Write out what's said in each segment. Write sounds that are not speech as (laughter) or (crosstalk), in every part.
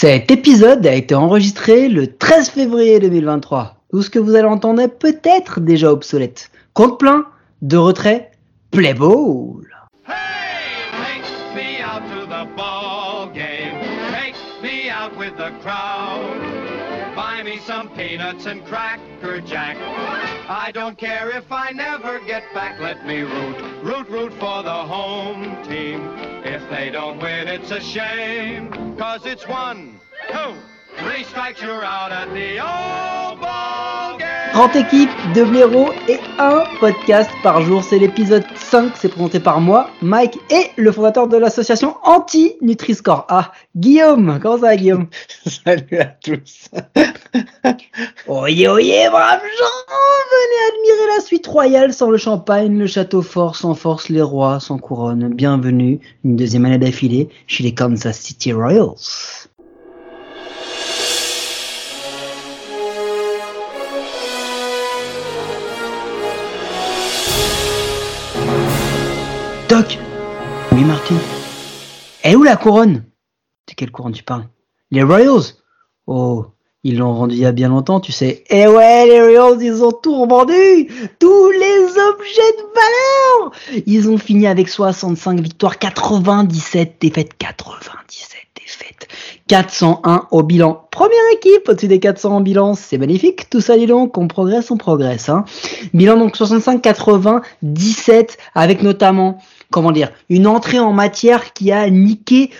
Cet épisode a été enregistré le 13 février 2023. Tout ce que vous allez entendre est peut-être déjà obsolète. Compte plein, de retrait, play ball. Hey, take me out to the ball game. Take me out with the crowd. Buy me some peanuts and cracker jack. I don't care if I never get back. Let me root, root, root for the home team. They don't win, it's a shame. Cause it's one, two, three strikes, you're out at the old ball game. Grande équipe, deux blaireaux et un podcast par jour. C'est l'épisode 5, c'est présenté par moi, Mike et le fondateur de l'association Anti-Nutri-Score. Ah, Guillaume, comment ça va Guillaume? (laughs) Salut à tous. (laughs) Oyez, oyez, braves gens Venez admirer la suite royale sans le champagne, le château fort, sans force, les rois, sans couronne. Bienvenue, une deuxième année d'affilée, chez les Kansas City Royals. Oui, Martin Elle est où la couronne? De quelle couronne tu parles? Les Royals? Oh, ils l'ont vendu il y a bien longtemps, tu sais. Eh ouais, les Royals, ils ont tout revendu Tous les objets de valeur Ils ont fini avec 65 victoires, 97 défaites, 97 défaites, 401 au bilan. Première équipe au-dessus des 400 en bilan, c'est magnifique. Tout ça, dis donc, on progresse, on progresse. Hein. Bilan donc 65, 80, 17, avec notamment, comment dire, une entrée en matière qui a niqué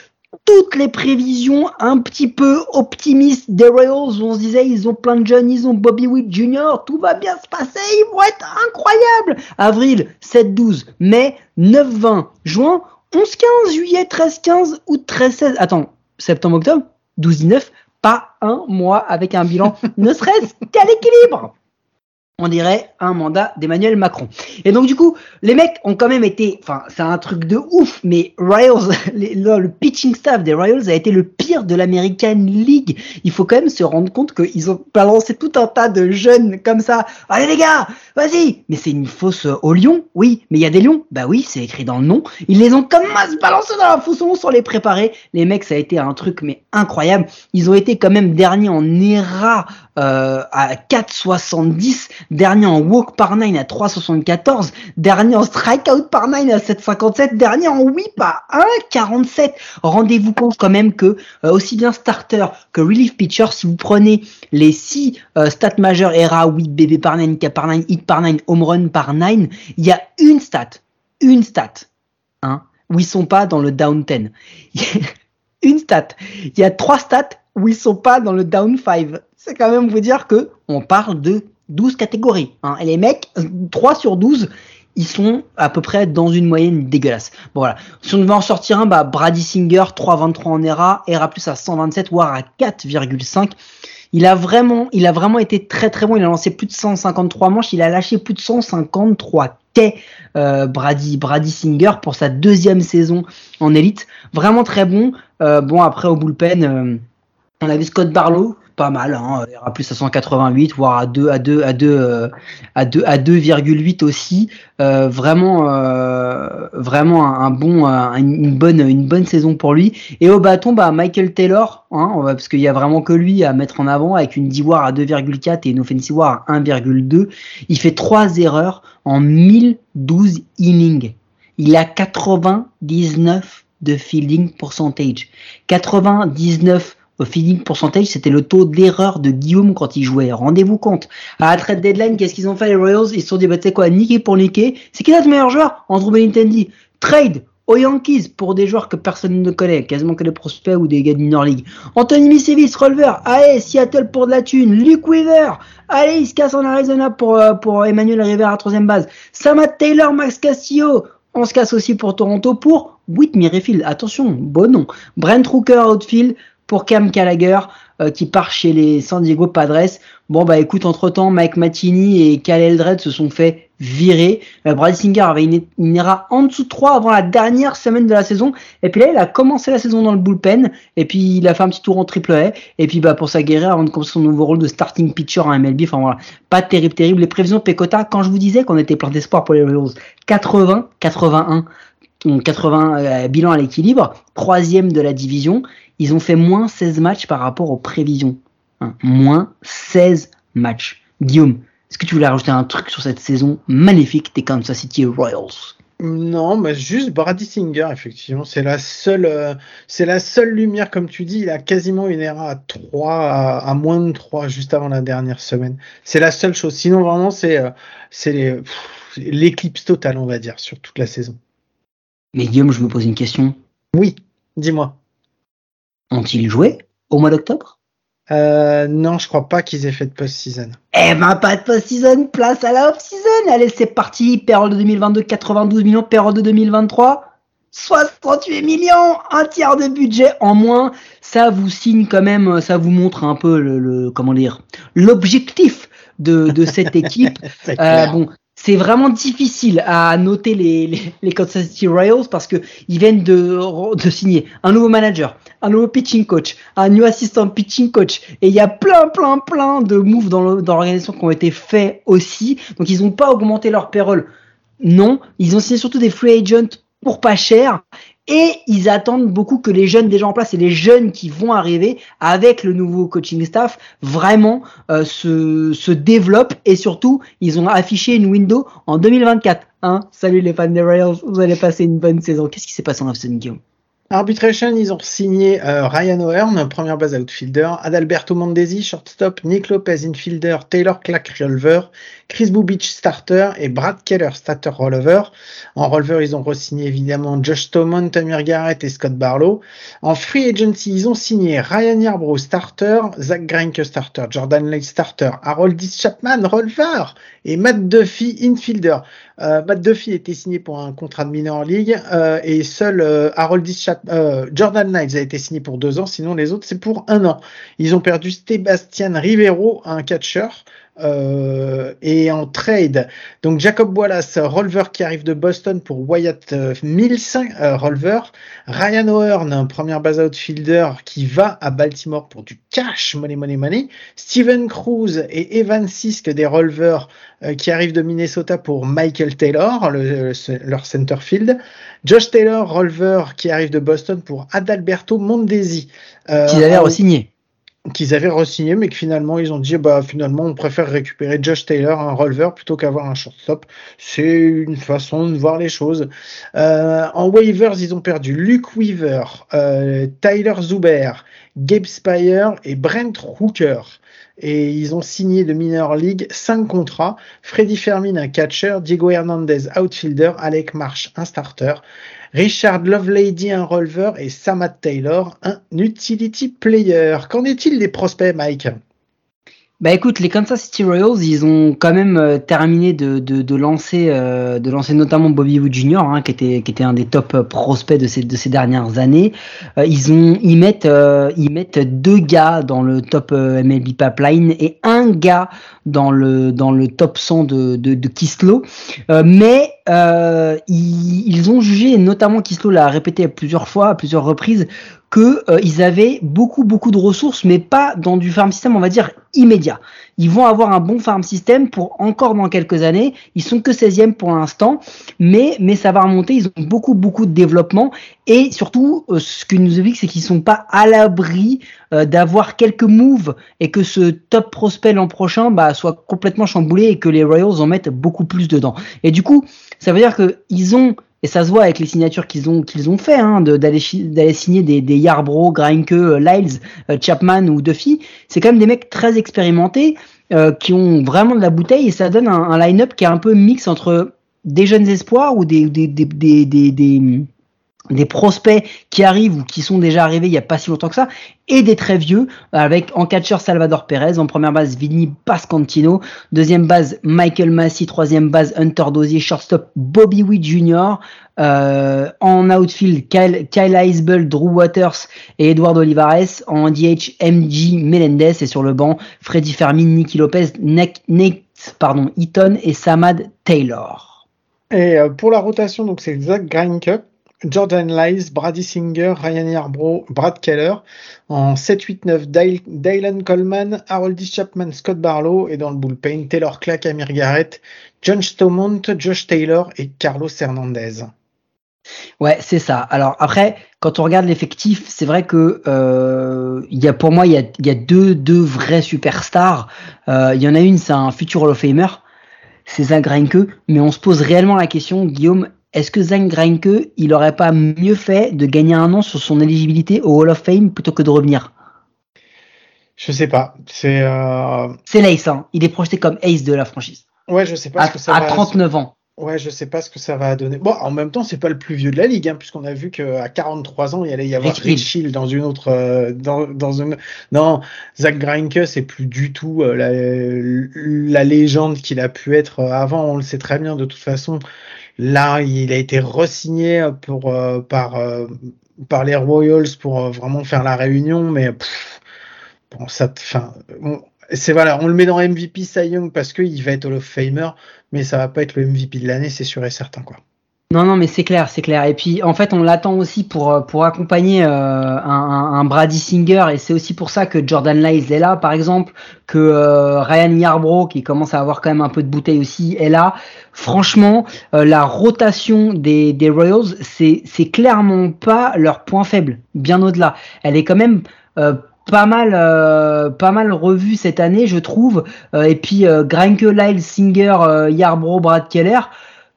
toutes les prévisions un petit peu optimistes des Royals on se disait ils ont plein de jeunes, ils ont Bobby Witt Jr., tout va bien se passer, ils vont être incroyables. Avril 7-12, mai 9-20, juin 11-15, juillet 13-15, août 13-16. Attends, septembre-octobre 12-19, pas un mois avec un bilan (laughs) ne serait-ce qu'à l'équilibre on dirait un mandat d'Emmanuel Macron. Et donc du coup, les mecs ont quand même été, enfin c'est un truc de ouf, mais Royals, (laughs) le, pitching staff des Royals a été le pire de l'American League. Il faut quand même se rendre compte qu'ils ont balancé tout un tas de jeunes comme ça. Allez les gars, vas-y Mais c'est une fausse au lion, oui, mais il y a des lions, bah oui, c'est écrit dans le nom. Ils les ont comme masse balancés dans la fosse sans les préparer. Les mecs, ça a été un truc mais incroyable. Ils ont été quand même derniers en ERA euh, à 4,70, dernier en walk par 9 à 3,74, dernier en strikeout par 9 à 7,57, dernier en whip à 1,47. Rendez-vous compte quand même que euh, aussi bien starter que relief pitcher, si vous prenez les 6 stats majeurs ERA, whip, BB par 9, K par 9, hit par 9, home run par 9, il y a une stat, une stat, hein, où ils sont pas dans le down 10. (laughs) une stat. Il y a trois stats où ils sont pas dans le down 5. C'est quand même vous dire que on parle de 12 catégories. Hein. Et les mecs, 3 sur 12, ils sont à peu près dans une moyenne dégueulasse. Bon voilà. Si on devait en sortir un, bah Brady Singer, 3,23 en ERA, ERA plus à 127, voire à 4,5. Il a vraiment, il a vraiment été très très bon. Il a lancé plus de 153 manches. Il a lâché plus de 153 quais, euh, Brady, Brady Singer pour sa deuxième saison en élite. Vraiment très bon. Euh, bon après au bullpen, euh, on a vu Scott Barlow, pas mal. Hein, aura plus à 188, voire à 2 à 2 à 2 euh, à 2 à 2,8 aussi. Euh, vraiment, euh, vraiment un, bon, un- une bonne, une bonne saison pour lui. Et au bâton, bah Michael Taylor, hein, parce qu'il y a vraiment que lui à mettre en avant avec une D-WAR à 2,4 et une offensive WAR à 1,2. Il fait trois erreurs en 1012 innings. Il a 99 de fielding percentage. 99 au fielding percentage, c'était le taux d'erreur de Guillaume quand il jouait. Rendez-vous compte. À la trade deadline, qu'est-ce qu'ils ont fait les Royals? Ils se sont dit, bah, tu sais quoi, niquer pour niquer. C'est qui notre meilleur joueur? Andrew Benintendi. Trade aux Yankees pour des joueurs que personne ne connaît, quasiment que des prospects ou des gars de minor league. Anthony Misevis, releveur. Allez, Seattle pour de la thune. Luke Weaver. Allez, il se casse en Arizona pour, euh, pour Emmanuel Rivera à troisième base. Samat Taylor, Max Castillo. On se casse aussi pour Toronto pour Whit Merrifield. Attention, bon nom. Brent Rooker outfield pour Cam Gallagher euh, qui part chez les San Diego Padres. Bon bah écoute, entre temps, Mike Mattini et Cal Eldred se sont fait virer. Euh, Brad Singer avait une, une en dessous de 3 avant la dernière semaine de la saison. Et puis là, il a commencé la saison dans le bullpen. Et puis il a fait un petit tour en triple A. Et puis bah pour sa guérir avant de commencer son nouveau rôle de starting pitcher en MLB. Enfin voilà, pas terrible, terrible. Les prévisions de Pecota, quand je vous disais qu'on était plein d'espoir pour les Royals, 80, 81. donc 80 euh, bilan à l'équilibre, troisième de la division. Ils ont fait moins 16 matchs par rapport aux prévisions. Hein, moins 16 matchs. Guillaume, est-ce que tu voulais rajouter un truc sur cette saison magnifique des Kansas City Royals? Non, mais juste Brady Singer, effectivement. C'est la seule, euh, c'est la seule lumière, comme tu dis. Il a quasiment une ERA à 3, à, moins de 3 juste avant la dernière semaine. C'est la seule chose. Sinon, vraiment, c'est, euh, c'est l'éclipse totale, on va dire, sur toute la saison. Mais Guillaume, je me pose une question. Oui, dis-moi. Ont-ils joué au mois d'octobre? Euh, non, je crois pas qu'ils aient fait de post-season. Eh ben, pas de post-season, place à la off-season. Allez, c'est parti. Période de 2022, 92 millions. Période de 2023, 68 millions. Un tiers de budget en moins. Ça vous signe quand même, ça vous montre un peu le, comment dire, l'objectif de, de cette (laughs) équipe. euh, bon, c'est vraiment difficile à noter les, les, Kansas City Royals parce que ils viennent de, de signer un nouveau manager, un nouveau pitching coach, un nouveau assistant pitching coach et il y a plein plein plein de moves dans l'organisation qui ont été faits aussi. Donc ils n'ont pas augmenté leur payroll. Non, ils ont signé surtout des free agents pour pas cher et ils attendent beaucoup que les jeunes déjà en place et les jeunes qui vont arriver avec le nouveau coaching staff vraiment euh, se, se développent et surtout ils ont affiché une window en 2024. Hein Salut les fans des Royals, vous allez passer une bonne saison. Qu'est-ce qui s'est passé en off Guillaume? Arbitration, ils ont signé euh, Ryan O'Hearn, première base outfielder, Adalberto Mondesi, shortstop, Nick Lopez, infielder, Taylor Clack, reliever, Chris Bubich, starter, et Brad Keller, starter reliever. En reliever, ils ont re-signé évidemment Josh Tomon, Tamir Garrett et Scott Barlow. En free agency, ils ont signé Ryan Yarbrough, starter, Zach Greinke, starter, Jordan Lake, starter, Harold Chapman, reliever, et Matt Duffy, infielder. Euh, Matt Duffy était signé pour un contrat de minor league euh, et seul euh, Harold euh, Jordan Knights a été signé pour deux ans, sinon les autres c'est pour un an. Ils ont perdu Sebastian Rivero, un catcher. Euh, et en trade, donc Jacob Wallace, Rolver qui arrive de Boston pour Wyatt euh, Mills, euh, Rolver, Ryan O'Hearn, première base outfielder qui va à Baltimore pour du cash, money, money, money, Steven Cruz et Evan Sisk des Rolvers qui arrivent de Minnesota pour Michael Taylor, le, leur centerfield, Josh Taylor, Rolver qui arrive de Boston pour Adalberto Mondesi. Euh, Qu'ils avaient re-signé. Qu'ils avaient re-signé, mais que finalement ils ont dit bah finalement on préfère récupérer Josh Taylor, un releveur, plutôt qu'avoir un shortstop. C'est une façon de voir les choses. Euh, en waivers, ils ont perdu Luke Weaver, euh, Tyler Zuber, Gabe Spire et Brent Hooker et ils ont signé de minor league cinq contrats. Freddy Fermin, un catcher, Diego Hernandez, outfielder, Alec Marsh, un starter, Richard Lovelady, un releveur. Et Samad Taylor, un utility player. Qu'en est-il des prospects, Mike? Bah écoute, les Kansas City Royals, ils ont quand même euh, terminé de, de, de lancer, euh, de lancer notamment Bobby Wood Jr., hein, qui était qui était un des top euh, prospects de ces de ces dernières années. ils ont ils mettent ils mettent deux gars dans le top MLB pipeline et un gars dans le dans le top 100 de de, de Kislo. mais ils, ils, ont jugé, notamment Kislo l'a répété plusieurs fois, à plusieurs reprises, que euh, ils avaient beaucoup beaucoup de ressources, mais pas dans du farm system, on va dire immédiat. Ils vont avoir un bon farm system pour encore dans quelques années. Ils sont que 16e pour l'instant, mais mais ça va remonter. Ils ont beaucoup beaucoup de développement et surtout euh, ce que nous explique, c'est qu'ils sont pas à l'abri euh, d'avoir quelques moves et que ce top prospect l'an prochain bah, soit complètement chamboulé et que les Royals en mettent beaucoup plus dedans. Et du coup, ça veut dire que ils ont et ça se voit avec les signatures qu'ils ont qu'ils ont fait hein, d'aller signer des des Yarbrough, Greinke, euh, Lyles, euh, Chapman ou Duffy, c'est quand même des mecs très expérimentés euh, qui ont vraiment de la bouteille et ça donne un, line-up qui est un peu mix entre des jeunes espoirs ou des des, des, des prospects qui arrivent ou qui sont déjà arrivés il y a pas si longtemps que ça et des très vieux avec en catcher Salvador Perez en première base Vinny Pascantino deuxième base Michael Massey troisième base Hunter Dozier shortstop Bobby Witt Jr euh, en outfield Kyle, Kyle Drew Waters et Eduardo Olivares en DH MG Melendez et sur le banc Freddy Fermin Nicky Lopez Nate pardon Eaton et Samad Taylor. Et euh, pour la rotation donc c'est Zach Greinke Jordan Lyles, Brady Singer, Ryan Yarbrough, Brad Keller. En 7-8-9, Dylan Coleman, Harold Chapman, Scott Barlow. Et dans le bullpen, Taylor Clack, Amir Garrett, John Stomont, Josh Taylor et Carlos Hernandez. Ouais, c'est ça. Alors après, quand on regarde l'effectif, c'est vrai que euh, y a pour moi il y a, y a deux deux vrais superstars. Euh, Il y en a une, c'est un futur Hall of Famer, c'est Zach Greinke. Mais on se pose réellement la question, Guillaume, est-ce que Zach Greinke, il aurait pas mieux fait de gagner un an sur son éligibilité au Hall of Fame plutôt que de revenir? Je sais pas. C'est euh... C'est l'ace, hein. Il est projeté comme ace de la franchise. ouais, je sais pas À, ce que ça à va. 39 ans. Ouais, je sais pas ce que ça va donner. Bon, en même temps, c'est pas le plus vieux de la ligue, hein, puisqu'on a vu qu'à 43 ans, il allait y avoir Rich Rich Hill dans une autre, euh, dans, dans une, non, Zach Greinke, c'est plus du tout euh, la, la légende qu'il a pu être avant. On le sait très bien de toute façon. Là, il a été resigné pour euh, par euh, par les Royals pour euh, vraiment faire la réunion, mais ça, enfin, on- c'est voilà, on le met dans MVP Cy Young parce qu'il va être Hall of Famer, mais ça va pas être le MVP de l'année, c'est sûr et certain quoi. Non, non, mais c'est clair, c'est clair. Et puis, en fait, on l'attend aussi pour, euh, pour accompagner euh, un, Brady Singer, et c'est aussi pour ça que Jordan Lyles est là, par exemple, que euh, Ryan Yarbrough, qui commence à avoir quand même un peu de bouteille aussi, est là. Franchement, la rotation des, des Royals, c'est c'est clairement pas leur point faible, bien au-delà. Elle est quand même pas mal, euh, pas mal revue cette année, je trouve. Et puis, euh, Greinke, Lyles, Singer, Yarbrough, Brad Keller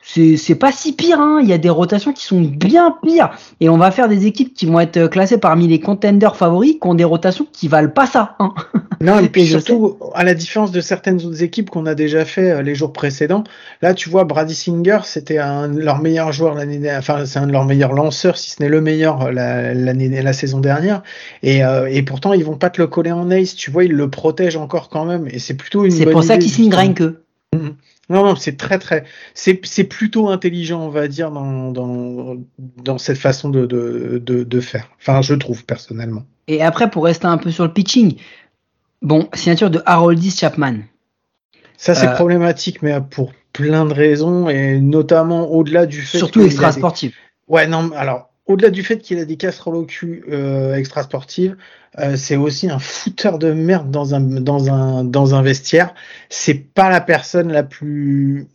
c'est pas si pire, hein. il y a des rotations qui sont bien pires. Et on va faire des équipes qui vont être classées parmi les contenders favoris qui ont des rotations qui valent pas ça. Hein. (laughs) Non, et puis Et surtout, à la différence de certaines autres équipes qu'on a déjà fait euh, les jours précédents, là, tu vois, Brady Singer, c'était un de leurs meilleurs joueurs l'année dernière, enfin, c'est un de leurs meilleurs lanceurs, si ce n'est le meilleur euh, la, saison dernière. Et, euh, et pourtant, ils vont pas te le coller en ace, tu vois, ils le protègent encore quand même. Et c'est plutôt une C'est pour ça qu'ils signent. Non, non, c'est très, très, c'est, plutôt intelligent, on va dire, dans, dans, dans cette façon de, de, de, de faire. Enfin, je trouve, personnellement. Et après, pour rester un peu sur le pitching, bon, signature de Haroldis Chapman. Ça, c'est Euh, problématique, mais pour plein de raisons, et notamment au-delà du fait Surtout qu'il a extra des- sportif. Ouais, non, alors, au-delà du fait qu'il a des casseroles au cul euh, extra sportives, euh, c'est aussi un fouteur de merde dans un, dans un, dans vestiaire. C'est pas la personne la plus,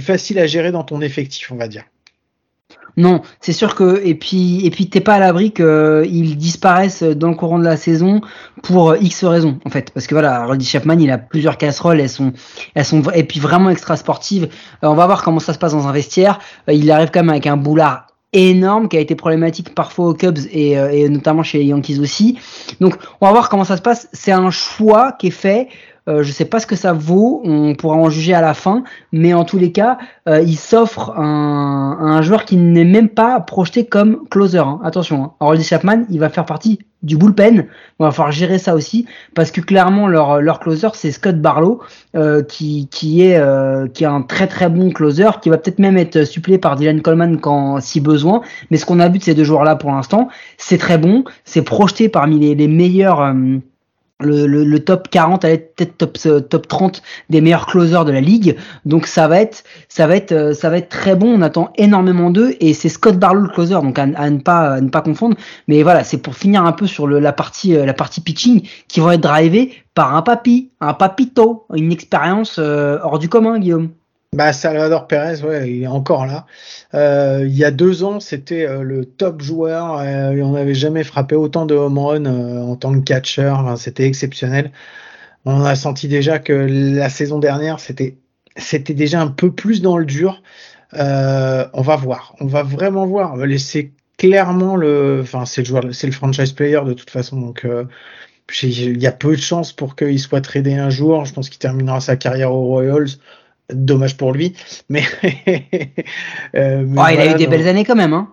facile à gérer dans ton effectif, on va dire. Non, c'est sûr que et puis et puis t'es pas à l'abri qu'ils disparaissent dans le courant de la saison pour euh, X raisons en fait parce que voilà Haroldis Chapman il a plusieurs casseroles elles sont elles sont et puis vraiment extra sportives Euh, on va voir comment ça se passe dans un vestiaire Euh, il arrive quand même avec un boulard énorme qui a été problématique parfois aux Cubs et, euh, et notamment chez les Yankees aussi donc on va voir comment ça se passe c'est un choix qui est fait euh, je sais pas ce que ça vaut, on pourra en juger à la fin, mais en tous les cas, euh, il s'offre un, un joueur qui n'est même pas projeté comme closer. hein. Attention, hein. Chapman, il va faire partie du bullpen. Il va falloir gérer ça aussi parce que clairement leur leur closer c'est Scott Barlow euh, qui qui est euh, qui est un très très bon closer qui va peut-être même être suppléé par Dylan Coleman quand si besoin. Mais ce qu'on a vu de ces deux joueurs là pour l'instant, c'est très bon, c'est projeté parmi les, les meilleurs. euh, le, le, le top 40, allez, peut-être top, euh, top 30 des meilleurs closers de la ligue. Donc ça va être, ça va être, euh, ça va être très bon. On attend énormément d'eux et c'est Scott Barlow le closer, donc à, ne pas, à ne pas confondre. Mais voilà, c'est pour finir un peu sur le, la partie, euh, la partie pitching qui vont être drivés par un papy, un papito, une expérience hors du commun, Guillaume. Bah, Salvador Perez, ouais, il est encore là. Euh, il y a deux ans, c'était euh, le top joueur. euh, on n'avait jamais frappé autant de home run euh, en tant que catcher. C'était exceptionnel. On a senti déjà que la saison dernière, c'était c'était déjà un peu plus dans le dur. Euh, on va voir. On va vraiment voir. C'est clairement le, enfin, c'est le joueur, c'est le franchise player de toute façon. Donc, euh, il y a peu de chances pour qu'il soit tradé un jour. Je pense qu'il terminera sa carrière aux Royals. Dommage pour lui, mais. (laughs) euh, mais Oh, il a eu des belles années quand même, hein.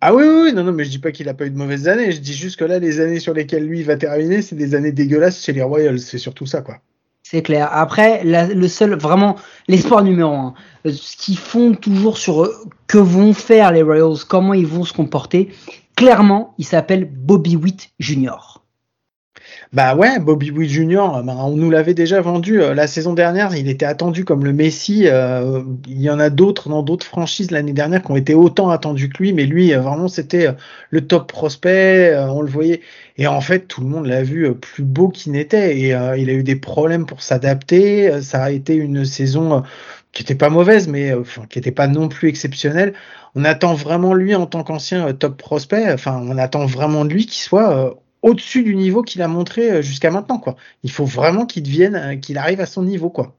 Ah oui, oui, oui, non, non, mais je dis pas qu'il a pas eu de mauvaises années. Je dis juste que là, les années sur lesquelles lui va terminer, c'est des années dégueulasses chez les Royals. C'est surtout ça, quoi. C'est clair. Après, la- le seul, vraiment, l'espoir numéro un, euh, ce qu'ils font toujours sur euh, que vont faire les Royals, comment ils vont se comporter, clairement, il s'appelle Bobby Witt Jr. Bah ouais, Bobby Witt Jr., bah, on nous l'avait déjà vendu euh, la saison dernière. Il était attendu comme le Messi. euh, il y en a d'autres dans d'autres franchises l'année dernière qui ont été autant attendus que lui, mais lui, euh, vraiment, c'était euh, le top prospect. euh, on le voyait. Et en fait, tout le monde l'a vu euh, plus beau qu'il n'était. Et euh, il a eu des problèmes pour s'adapter. Euh, Ça a été une saison euh, qui était pas mauvaise, mais enfin, qui était pas non plus exceptionnelle. On attend vraiment lui en tant qu'ancien top prospect. Enfin, on attend vraiment de lui qu'il soit au-dessus du niveau qu'il a montré jusqu'à maintenant, quoi. Il faut vraiment qu'il devienne, qu'il arrive à son niveau, quoi.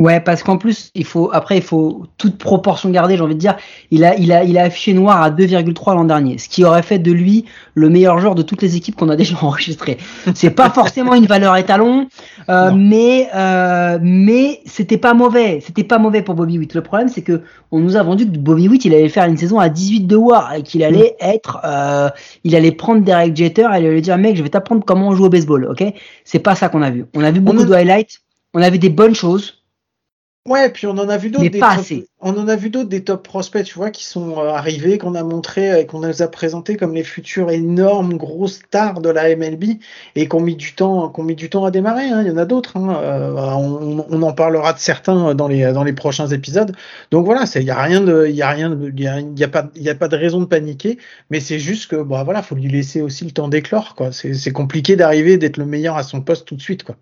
Ouais, parce qu'en plus, il faut après, il faut toute proportion garder. J'ai envie de dire, il a, il a, il a affiché noir à 2,3 l'an dernier, ce qui aurait fait de lui le meilleur joueur de toutes les équipes qu'on a (laughs) déjà enregistrées. C'est pas forcément une valeur étalon, euh, mais euh, mais c'était pas mauvais. C'était pas mauvais pour Bobby Witt. Le problème, c'est que on nous a vendu que Bobby Witt, il allait faire une saison à 18 de War et qu'il allait mm. être, euh, il allait prendre Derek Jeter et il allait dire mec, je vais t'apprendre comment on joue au baseball, ok? C'est pas ça qu'on a vu. On a vu beaucoup de highlights, on a vu des bonnes choses. Ouais, puis on en a vu d'autres. pas assez. On en a vu d'autres des top prospects, tu vois, qui sont euh, arrivés, qu'on a montré et qu'on nous a présenté comme les futurs énormes grosses stars de la MLB et qu'on mis du temps, qu'on mis du temps à démarrer. Hein. Il y en a d'autres. Hein. Euh, on, on, en parlera de certains dans les dans les prochains épisodes. Donc voilà, il y a rien de, il y a rien il y a, y a, pas, il y a pas de raison de paniquer. Mais c'est juste que, bah voilà, faut lui laisser aussi le temps d'éclore, quoi. C'est compliqué d'arriver d'être le meilleur à son poste tout de suite, quoi.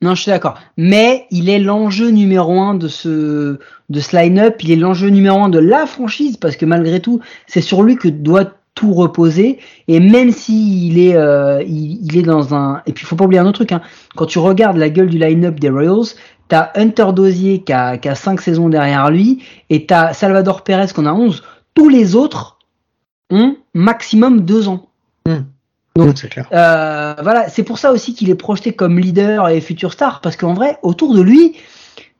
Non, je suis d'accord. Mais il est l'enjeu numéro un de ce, de line-up. Il est l'enjeu numéro un de la franchise parce que malgré tout, c'est sur lui que doit tout reposer. Et même s'il est, euh, il, est dans un. Et puis, il faut pas oublier un autre truc. Hein. Quand tu regardes la gueule du line-up des Royals, t'as Hunter Dozier qui a, qui a 5 saisons derrière lui et t'as Salvador Perez qu'on a 11. Tous les autres ont maximum 2 ans. Hmm. Donc, euh, voilà, c'est pour ça aussi qu'il est projeté comme leader et futur star, parce qu'en vrai, autour de lui,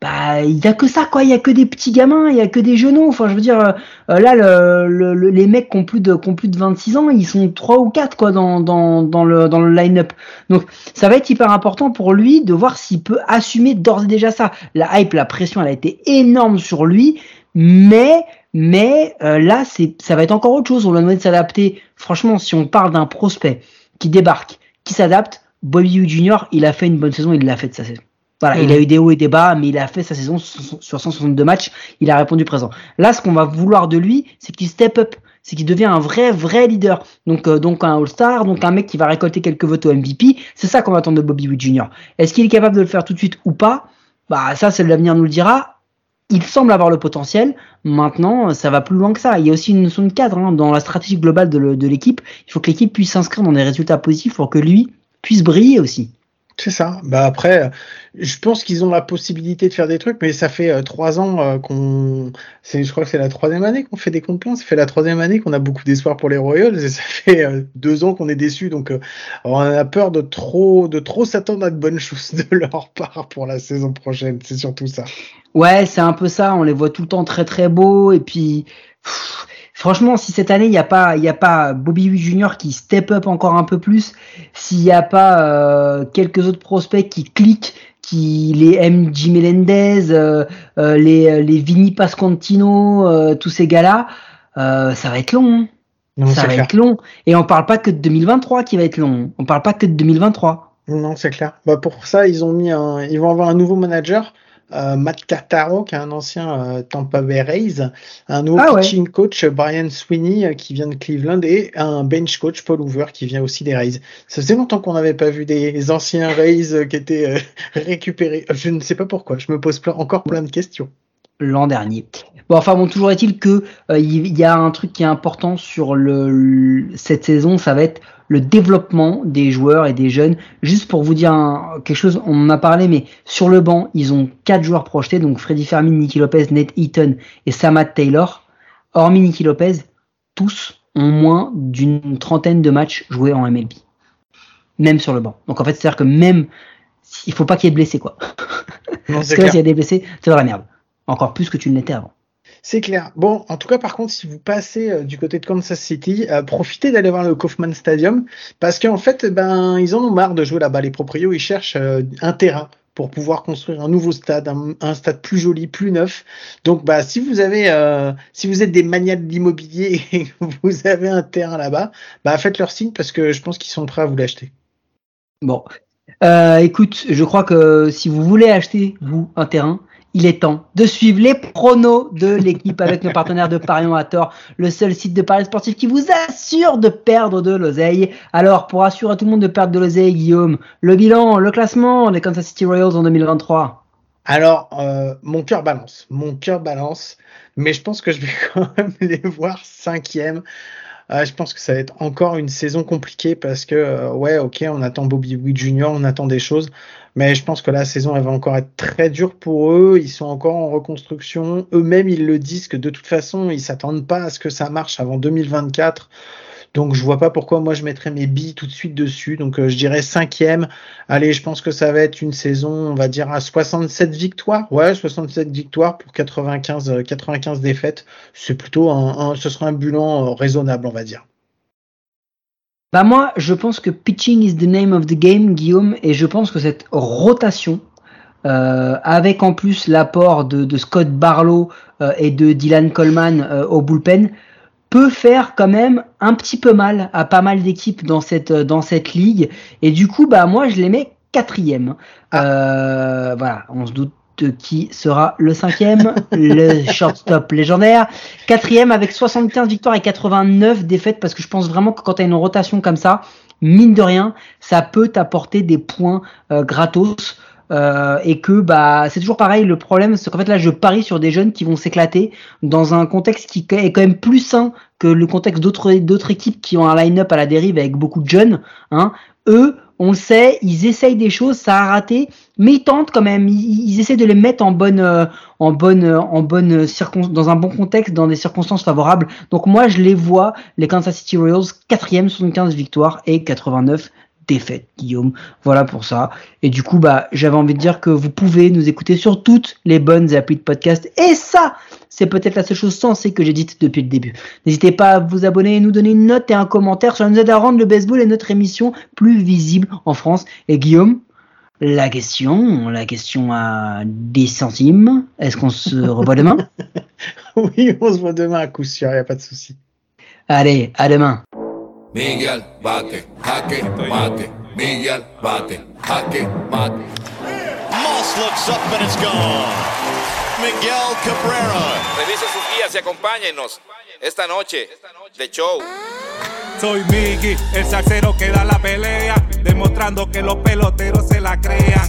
bah, il y a que ça, quoi. Il y a que des petits gamins, il y a que des genoux. Enfin, je veux dire, euh, là, le, les mecs qui ont plus de, qui ont plus de 26 ans, ils sont trois ou quatre, quoi, dans, dans, dans le, dans le line-up. Donc, ça va être hyper important pour lui de voir s'il peut assumer d'ores et déjà ça. La hype, la pression, elle a été énorme sur lui, mais mais euh, là, c'est, ça va être encore autre chose. On lui a demandé de s'adapter. Franchement, si on parle d'un prospect qui débarque, qui s'adapte, Bobby Hugh Jr., il a fait une bonne saison, il l'a fait de sa saison. Voilà, il a eu des hauts et des bas, mais il a fait sa saison sur 162 matchs, il a répondu présent. Là, ce qu'on va vouloir de lui, c'est qu'il step up, c'est qu'il devient un vrai, vrai leader. Donc, euh, donc un All-Star, donc un mec qui va récolter quelques votes au MVP. C'est ça qu'on attend de Bobby Wood Jr. Est-ce qu'il est capable de le faire tout de suite ou pas? Bah, ça, c'est l'avenir nous le dira il semble avoir le potentiel. Maintenant, ça va plus loin que ça. Il y a aussi une notion de cadre hein. dans la stratégie globale de l'équipe. Il faut que l'équipe puisse s'inscrire dans des résultats positifs pour que lui puisse briller aussi. C'est ça. Bah après, je pense qu'ils ont la possibilité de faire des trucs, mais ça fait euh, trois ans euh, qu'on, c'est, je crois que c'est la troisième année qu'on fait des comptes pleins. Ça fait la troisième année qu'on a beaucoup d'espoir pour les Royals et ça (laughs) fait euh, deux ans qu'on est déçus. Donc, on a peur de trop, de trop s'attendre à de bonnes (laughs) choses de leur part pour la saison prochaine. C'est surtout ça. Ouais, c'est un peu ça. On les voit tout le temps très très beaux et puis. Franchement, si cette année il n'y a pas, il y a pas Bobby Witt Jr. qui step up encore un peu plus, s'il n'y a pas euh, quelques autres prospects qui cliquent, qui les MJ Melendez, euh, euh, les les Vinny Pascantino, tous ces gars-là, ça va être long. Hein. ça va être long. Et on parle pas que de 2023 qui va être long. On parle pas que de 2023. Non, c'est clair. Bah pour ça, ils ont mis un, ils vont avoir un nouveau manager euh, Matt Cartaro, qui est un ancien euh, Tampa Bay Rays, un nouveau ah pitching coach Brian Sweeney euh, qui vient de Cleveland et un bench coach Paul Hoover qui vient aussi des Rays. Ça faisait longtemps qu'on n'avait pas vu des anciens Rays qui étaient (laughs) récupérés. Je ne sais pas pourquoi. Je me pose encore plein de questions. L'an dernier. Bon, enfin bon, toujours est-il que il y a un truc qui est important sur le, cette saison, ça va être le développement des joueurs et des jeunes. Juste pour vous dire quelque chose, on en a parlé, mais sur le banc, ils ont quatre joueurs projetés, donc Freddy Fermin, Nicky Lopez, Nate Eaton et Samad Taylor. Hormis Nicky Lopez, tous ont moins d'une trentaine de matchs joués en MLB. Même sur le banc. Donc en fait, c'est-à-dire que même, il faut pas qu'il y ait de blessés, quoi. (laughs) Parce que s'il y a des blessés, c'est de la merde. Encore plus que tu ne l'étais avant. C'est clair. Bon, en tout cas, par contre, si vous passez euh, du côté de Kansas City, euh, profitez d'aller voir le Kaufman Stadium parce qu'en fait, ben, ils en ont marre de jouer là-bas. Les proprios, ils cherchent euh, un terrain pour pouvoir construire un nouveau stade, un, stade plus joli, plus neuf. Donc, bah, si vous avez, si vous êtes des maniaques d'immobilier (laughs) et que vous avez un terrain là-bas, bah, faites leur signe parce que je pense qu'ils sont prêts à vous l'acheter. Bon, écoute, je crois que si vous voulez acheter vous un terrain, il est temps de suivre les pronos de l'équipe avec nos partenaires de Parion à tort, le seul site de paris sportif qui vous assure de perdre de l'oseille. Alors, pour assurer à tout le monde de perdre de l'oseille, Guillaume, le bilan, le classement des Kansas City Royals en 2023. Alors, euh, mon cœur balance. Mon cœur balance. Mais je pense que je vais (laughs) quand même les voir cinquième. Euh, je pense que ça va être encore une saison compliquée parce que, euh, ouais, ok, on attend Bobby Witt Jr., on attend des choses. Mais je pense que la saison, elle va encore être très dure pour eux. Ils sont encore en reconstruction. Eux-mêmes, ils le disent que de toute façon, ils s'attendent pas à ce que ça marche avant 2024. Donc je vois pas pourquoi moi je mettrais mes billes tout de suite dessus. Donc euh, je dirais cinquième. Allez, je pense que ça va être une saison, on va dire à 67 victoires. Ouais, 67 victoires pour 95, 95 euh, défaites. C'est plutôt un, ce sera un bilan euh, raisonnable, on va dire. Bah moi, je pense que pitching is the name of the game, Guillaume, et je pense que cette rotation, avec en plus l'apport de, Scott Barlow et de Dylan Coleman au bullpen, peut faire quand même un petit peu mal à pas mal d'équipes dans cette dans cette ligue. Et du coup bah moi je les mets quatrième. Euh, voilà. On se doute de qui sera le cinquième (laughs) le shortstop légendaire. Quatrième avec 75 victoires et 89 défaites parce que je pense vraiment que quand tu as une rotation comme ça mine de rien ça peut t'apporter des points euh, gratos euh, et que bah c'est toujours pareil. Le problème, c'est qu'en fait là, je parie sur des jeunes qui vont s'éclater dans un contexte qui est quand même plus sain que le contexte d'autres d'autres équipes qui ont un line-up à la dérive avec beaucoup de jeunes. Hein. Eux, on le sait, ils essayent des choses, ça a raté, mais ils tentent quand même. Ils, essaient de les mettre en bonne, euh, en bonne, en bonne dans un bon contexte, dans des circonstances favorables. Donc moi, je les vois, les Kansas City Royals, quatrième, 75 victoires et 89 défaite, Guillaume. Voilà pour ça. Et du coup, bah, j'avais envie de dire que vous pouvez nous écouter sur toutes les bonnes applis de podcast. Et ça, c'est peut-être la seule chose sensée que j'ai dite depuis le début. N'hésitez pas à vous abonner, nous donner une note et un commentaire. Ça nous aide à rendre le baseball et notre émission plus visible en France. Et Guillaume, la question, la question à 10 centimes. Est-ce qu'on se revoit demain? (laughs) Oui, on se voit demain à coup sûr, il n'y a pas de souci. Allez, à demain. Miguel bate, jaque, mate. Miguel bate, jaque, mate. Moss looks up and it's gone. Miguel Cabrera. Revise sus guías y acompáñenos esta noche de show. Soy Miggy, el salsero que da la pelea, demostrando que los peloteros se la crean.